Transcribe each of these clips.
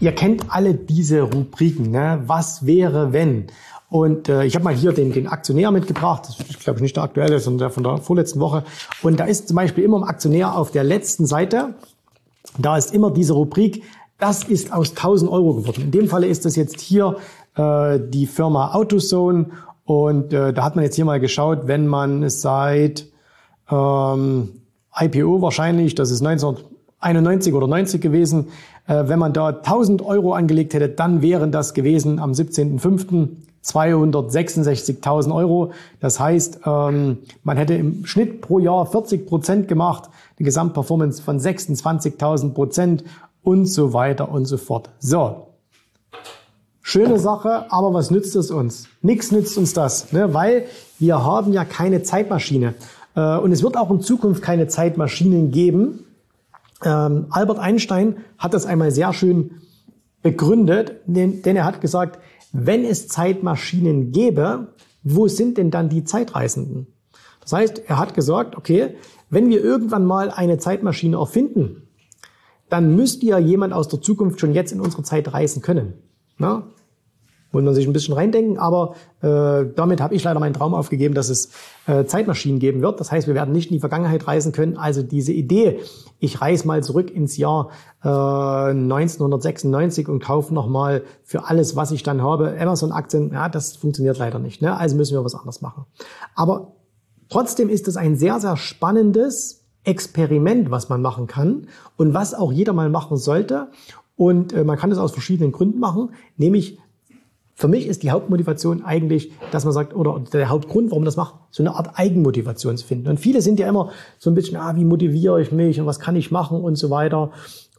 Ihr kennt alle diese Rubriken. Ne? Was wäre, wenn? Und äh, ich habe mal hier den, den Aktionär mitgebracht. Das ist, glaube ich, nicht der aktuelle, sondern der von der vorletzten Woche. Und da ist zum Beispiel immer im Aktionär auf der letzten Seite, da ist immer diese Rubrik, das ist aus 1000 Euro geworden. In dem Falle ist das jetzt hier äh, die Firma AutoZone. Und äh, da hat man jetzt hier mal geschaut, wenn man seit ähm, IPO wahrscheinlich, das ist 1991 oder 90 gewesen, äh, wenn man da 1000 Euro angelegt hätte, dann wären das gewesen am 17.05. 266.000 Euro. Das heißt, ähm, man hätte im Schnitt pro Jahr 40 Prozent gemacht, eine Gesamtperformance von 26.000 Prozent und so weiter und so fort. So. Schöne Sache, aber was nützt es uns? Nichts nützt uns das, ne? weil wir haben ja keine Zeitmaschine. Äh, und es wird auch in Zukunft keine Zeitmaschinen geben, ähm, Albert Einstein hat das einmal sehr schön begründet, denn, denn er hat gesagt, wenn es Zeitmaschinen gäbe, wo sind denn dann die Zeitreisenden? Das heißt, er hat gesagt, okay, wenn wir irgendwann mal eine Zeitmaschine erfinden, dann müsste ja jemand aus der Zukunft schon jetzt in unsere Zeit reisen können. Na? Muss man sich ein bisschen reindenken, aber äh, damit habe ich leider meinen Traum aufgegeben, dass es äh, Zeitmaschinen geben wird. Das heißt, wir werden nicht in die Vergangenheit reisen können. Also diese Idee, ich reise mal zurück ins Jahr äh, 1996 und kaufe nochmal für alles, was ich dann habe, Amazon-Aktien, ja, das funktioniert leider nicht. Ne? Also müssen wir was anderes machen. Aber trotzdem ist es ein sehr, sehr spannendes Experiment, was man machen kann und was auch jeder mal machen sollte. Und äh, man kann das aus verschiedenen Gründen machen, nämlich für mich ist die Hauptmotivation eigentlich, dass man sagt, oder der Hauptgrund, warum man das macht, so eine Art Eigenmotivation zu finden. Und viele sind ja immer so ein bisschen, ah, wie motiviere ich mich und was kann ich machen und so weiter.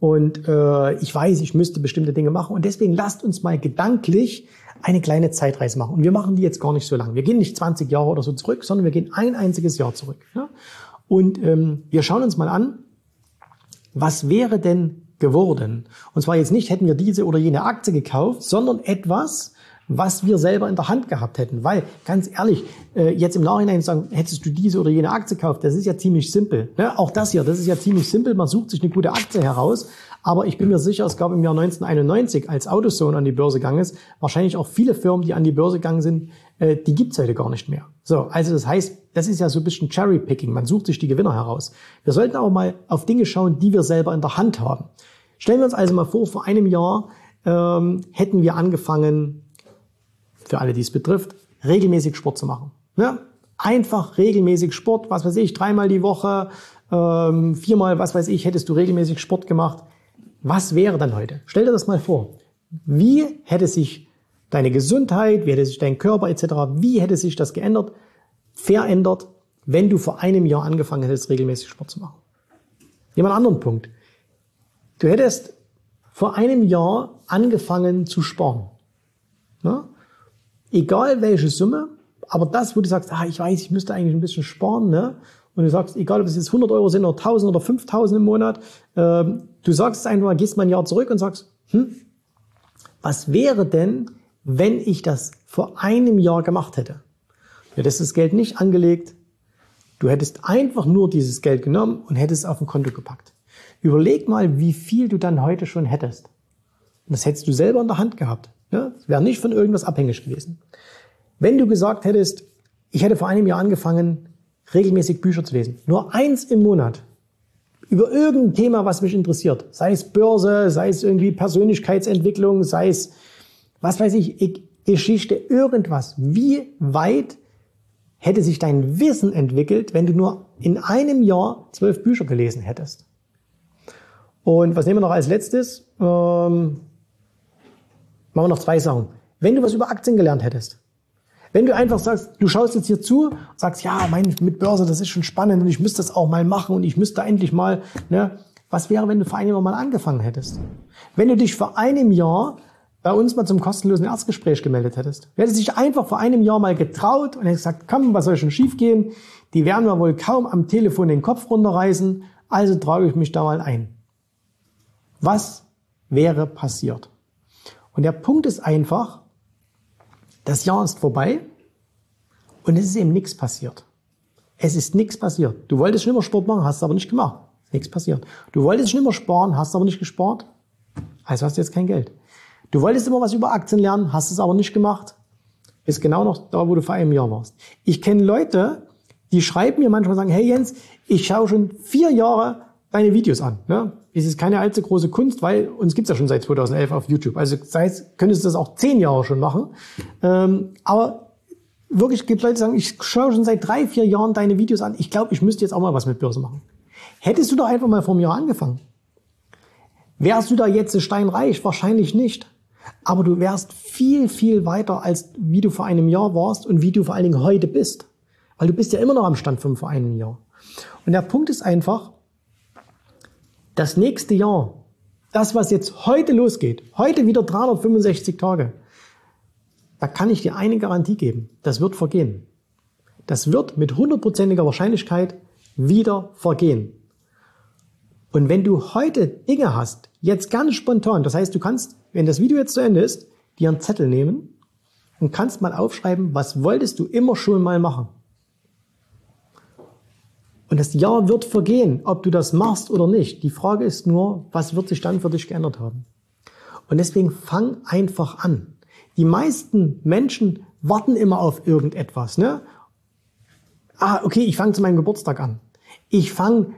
Und äh, ich weiß, ich müsste bestimmte Dinge machen. Und deswegen lasst uns mal gedanklich eine kleine Zeitreise machen. Und wir machen die jetzt gar nicht so lange. Wir gehen nicht 20 Jahre oder so zurück, sondern wir gehen ein einziges Jahr zurück. Ja? Und ähm, wir schauen uns mal an, was wäre denn geworden? Und zwar jetzt nicht, hätten wir diese oder jene Aktie gekauft, sondern etwas, was wir selber in der Hand gehabt hätten. Weil, ganz ehrlich, äh, jetzt im Nachhinein sagen, hättest du diese oder jene Aktie gekauft, das ist ja ziemlich simpel. Ne? Auch das hier, das ist ja ziemlich simpel. Man sucht sich eine gute Aktie heraus. Aber ich bin mir sicher, es gab im Jahr 1991, als AutoZone an die Börse gegangen ist, wahrscheinlich auch viele Firmen, die an die Börse gegangen sind, äh, die gibt's heute gar nicht mehr. So, also das heißt, das ist ja so ein bisschen Cherry-Picking. Man sucht sich die Gewinner heraus. Wir sollten auch mal auf Dinge schauen, die wir selber in der Hand haben. Stellen wir uns also mal vor, vor einem Jahr ähm, hätten wir angefangen, für alle, die es betrifft, regelmäßig Sport zu machen. Ja? Einfach regelmäßig Sport, was weiß ich, dreimal die Woche, ähm, viermal, was weiß ich, hättest du regelmäßig Sport gemacht. Was wäre dann heute? Stell dir das mal vor. Wie hätte sich deine Gesundheit, wie hätte sich dein Körper etc., wie hätte sich das geändert, verändert, wenn du vor einem Jahr angefangen hättest, regelmäßig Sport zu machen? Einen anderen Punkt. Du hättest vor einem Jahr angefangen zu sparen. Na? Egal welche Summe, aber das, wo du sagst, ah, ich weiß, ich müsste eigentlich ein bisschen sparen, ne? Und du sagst, egal ob es jetzt 100 Euro sind oder 1000 oder 5000 im Monat, ähm, du sagst es einfach mal, gehst mal ein Jahr zurück und sagst, hm, was wäre denn, wenn ich das vor einem Jahr gemacht hätte? Du hättest das Geld nicht angelegt, du hättest einfach nur dieses Geld genommen und hättest es auf ein Konto gepackt. Überleg mal, wie viel du dann heute schon hättest. Und das hättest du selber in der Hand gehabt. Ja, es wäre nicht von irgendwas abhängig gewesen. Wenn du gesagt hättest, ich hätte vor einem Jahr angefangen, regelmäßig Bücher zu lesen, nur eins im Monat, über irgendein Thema, was mich interessiert. Sei es Börse, sei es irgendwie Persönlichkeitsentwicklung, sei es, was weiß ich, Geschichte, irgendwas. Wie weit hätte sich dein Wissen entwickelt, wenn du nur in einem Jahr zwölf Bücher gelesen hättest? Und was nehmen wir noch als letztes? Ähm, machen wir noch zwei Sachen. Wenn du was über Aktien gelernt hättest, wenn du einfach sagst, du schaust jetzt hier zu sagst, ja, mein, mit Börse, das ist schon spannend und ich müsste das auch mal machen und ich müsste endlich mal, ne, was wäre, wenn du vor einem Jahr mal angefangen hättest? Wenn du dich vor einem Jahr bei uns mal zum kostenlosen Erstgespräch gemeldet hättest. Du hättest dich einfach vor einem Jahr mal getraut und hättest gesagt, komm, was soll schon schiefgehen? Die werden mir wohl kaum am Telefon den Kopf runterreißen, also trage ich mich da mal ein. Was wäre passiert? Und der Punkt ist einfach, das Jahr ist vorbei und es ist eben nichts passiert. Es ist nichts passiert. Du wolltest schon immer Sport machen, hast es aber nicht gemacht. Ist nichts passiert. Du wolltest schon immer sparen, hast aber nicht gespart. Also hast du jetzt kein Geld. Du wolltest immer was über Aktien lernen, hast es aber nicht gemacht. Ist genau noch da, wo du vor einem Jahr warst. Ich kenne Leute, die schreiben mir manchmal sagen, hey Jens, ich schaue schon vier Jahre deine Videos an. Ne? Es ist keine allzu große Kunst, weil uns gibt's ja schon seit 2011 auf YouTube. Also das heißt, könntest du das auch zehn Jahre schon machen. Ähm, aber wirklich gibt Leute, die sagen, ich schaue schon seit drei, vier Jahren deine Videos an. Ich glaube, ich müsste jetzt auch mal was mit Börse machen. Hättest du doch einfach mal vor einem Jahr angefangen. Wärst du da jetzt steinreich? Wahrscheinlich nicht. Aber du wärst viel, viel weiter, als wie du vor einem Jahr warst und wie du vor allen Dingen heute bist. Weil du bist ja immer noch am Stand von vor einem Jahr. Und der Punkt ist einfach, das nächste Jahr, das, was jetzt heute losgeht, heute wieder 365 Tage, da kann ich dir eine Garantie geben. Das wird vergehen. Das wird mit hundertprozentiger Wahrscheinlichkeit wieder vergehen. Und wenn du heute Dinge hast, jetzt ganz spontan, das heißt, du kannst wenn das Video jetzt zu Ende ist, dir einen Zettel nehmen und kannst mal aufschreiben, was wolltest du immer schon mal machen. Und das Jahr wird vergehen, ob du das machst oder nicht. Die Frage ist nur, was wird sich dann für dich geändert haben? Und deswegen fang einfach an. Die meisten Menschen warten immer auf irgendetwas. Ne? Ah, okay, ich fange zu meinem Geburtstag an. Ich fange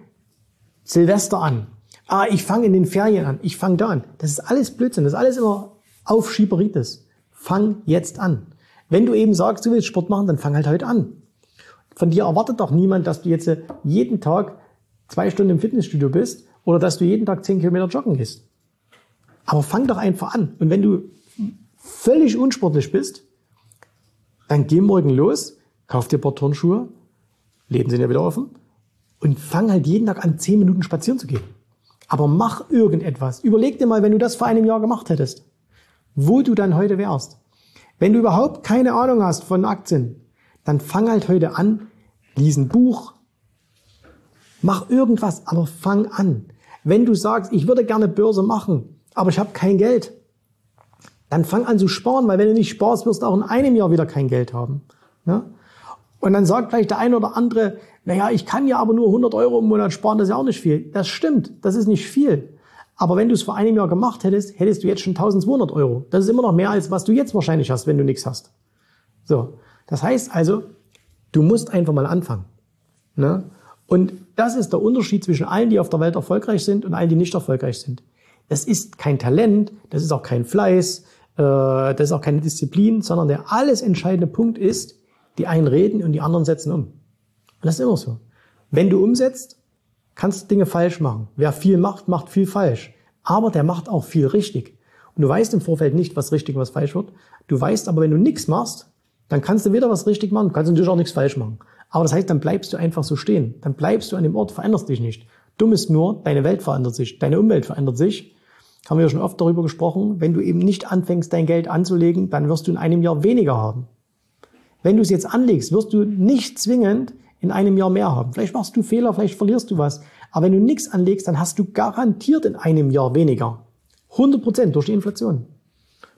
Silvester an ah, ich fange in den Ferien an, ich fange da an. Das ist alles Blödsinn, das ist alles immer Aufschieberitis. Fang jetzt an. Wenn du eben sagst, du willst Sport machen, dann fang halt heute an. Von dir erwartet doch niemand, dass du jetzt jeden Tag zwei Stunden im Fitnessstudio bist oder dass du jeden Tag zehn Kilometer joggen gehst. Aber fang doch einfach an. Und wenn du völlig unsportlich bist, dann geh morgen los, kauf dir ein paar Turnschuhe, Läden sind ja wieder offen, und fang halt jeden Tag an, zehn Minuten spazieren zu gehen. Aber mach irgendetwas. Überleg dir mal, wenn du das vor einem Jahr gemacht hättest, wo du dann heute wärst. Wenn du überhaupt keine Ahnung hast von Aktien, dann fang halt heute an, lies ein Buch, mach irgendwas, aber fang an. Wenn du sagst, ich würde gerne Börse machen, aber ich habe kein Geld, dann fang an zu sparen, weil wenn du nicht sparst, wirst du auch in einem Jahr wieder kein Geld haben. Ja? Und dann sagt vielleicht der eine oder andere, naja, ich kann ja aber nur 100 Euro im Monat sparen, das ist ja auch nicht viel. Das stimmt, das ist nicht viel. Aber wenn du es vor einem Jahr gemacht hättest, hättest du jetzt schon 1200 Euro. Das ist immer noch mehr, als was du jetzt wahrscheinlich hast, wenn du nichts hast. So, das heißt also, du musst einfach mal anfangen. Ne? Und das ist der Unterschied zwischen allen, die auf der Welt erfolgreich sind und allen, die nicht erfolgreich sind. Das ist kein Talent, das ist auch kein Fleiß, äh, das ist auch keine Disziplin, sondern der alles entscheidende Punkt ist, die einen reden und die anderen setzen um. Und das ist immer so. Wenn du umsetzt, kannst du Dinge falsch machen. Wer viel macht, macht viel falsch. Aber der macht auch viel richtig. Und du weißt im Vorfeld nicht, was richtig und was falsch wird. Du weißt aber, wenn du nichts machst, dann kannst du weder was richtig machen, kannst natürlich auch nichts falsch machen. Aber das heißt, dann bleibst du einfach so stehen. Dann bleibst du an dem Ort, veränderst dich nicht. Dumm ist nur, deine Welt verändert sich, deine Umwelt verändert sich. Haben wir ja schon oft darüber gesprochen. Wenn du eben nicht anfängst, dein Geld anzulegen, dann wirst du in einem Jahr weniger haben. Wenn du es jetzt anlegst, wirst du nicht zwingend in einem Jahr mehr haben. Vielleicht machst du Fehler, vielleicht verlierst du was. Aber wenn du nichts anlegst, dann hast du garantiert in einem Jahr weniger. 100 Prozent durch die Inflation.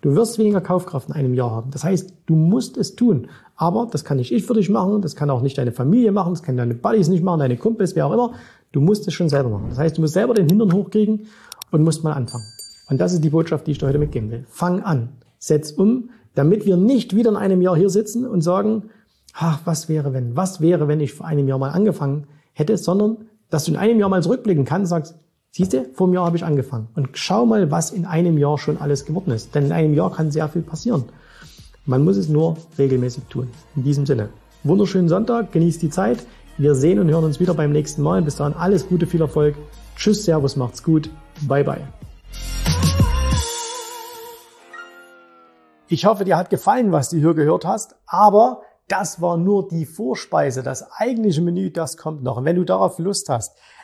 Du wirst weniger Kaufkraft in einem Jahr haben. Das heißt, du musst es tun. Aber das kann nicht ich für dich machen, das kann auch nicht deine Familie machen, das kann deine Buddies nicht machen, deine Kumpels, wer auch immer. Du musst es schon selber machen. Das heißt, du musst selber den Hintern hochkriegen und musst mal anfangen. Und das ist die Botschaft, die ich dir heute mitgeben will. Fang an. Setz um, damit wir nicht wieder in einem Jahr hier sitzen und sagen, ach, was wäre wenn, was wäre, wenn ich vor einem Jahr mal angefangen hätte, sondern dass du in einem Jahr mal zurückblicken kannst und sagst, siehst du, vor einem Jahr habe ich angefangen. Und schau mal, was in einem Jahr schon alles geworden ist. Denn in einem Jahr kann sehr viel passieren. Man muss es nur regelmäßig tun. In diesem Sinne. Wunderschönen Sonntag, genießt die Zeit. Wir sehen und hören uns wieder beim nächsten Mal. Bis dahin alles Gute, viel Erfolg. Tschüss, Servus, macht's gut. Bye, bye. Ich hoffe, dir hat gefallen, was du hier gehört hast, aber das war nur die Vorspeise. Das eigentliche Menü, das kommt noch. Und wenn du darauf Lust hast,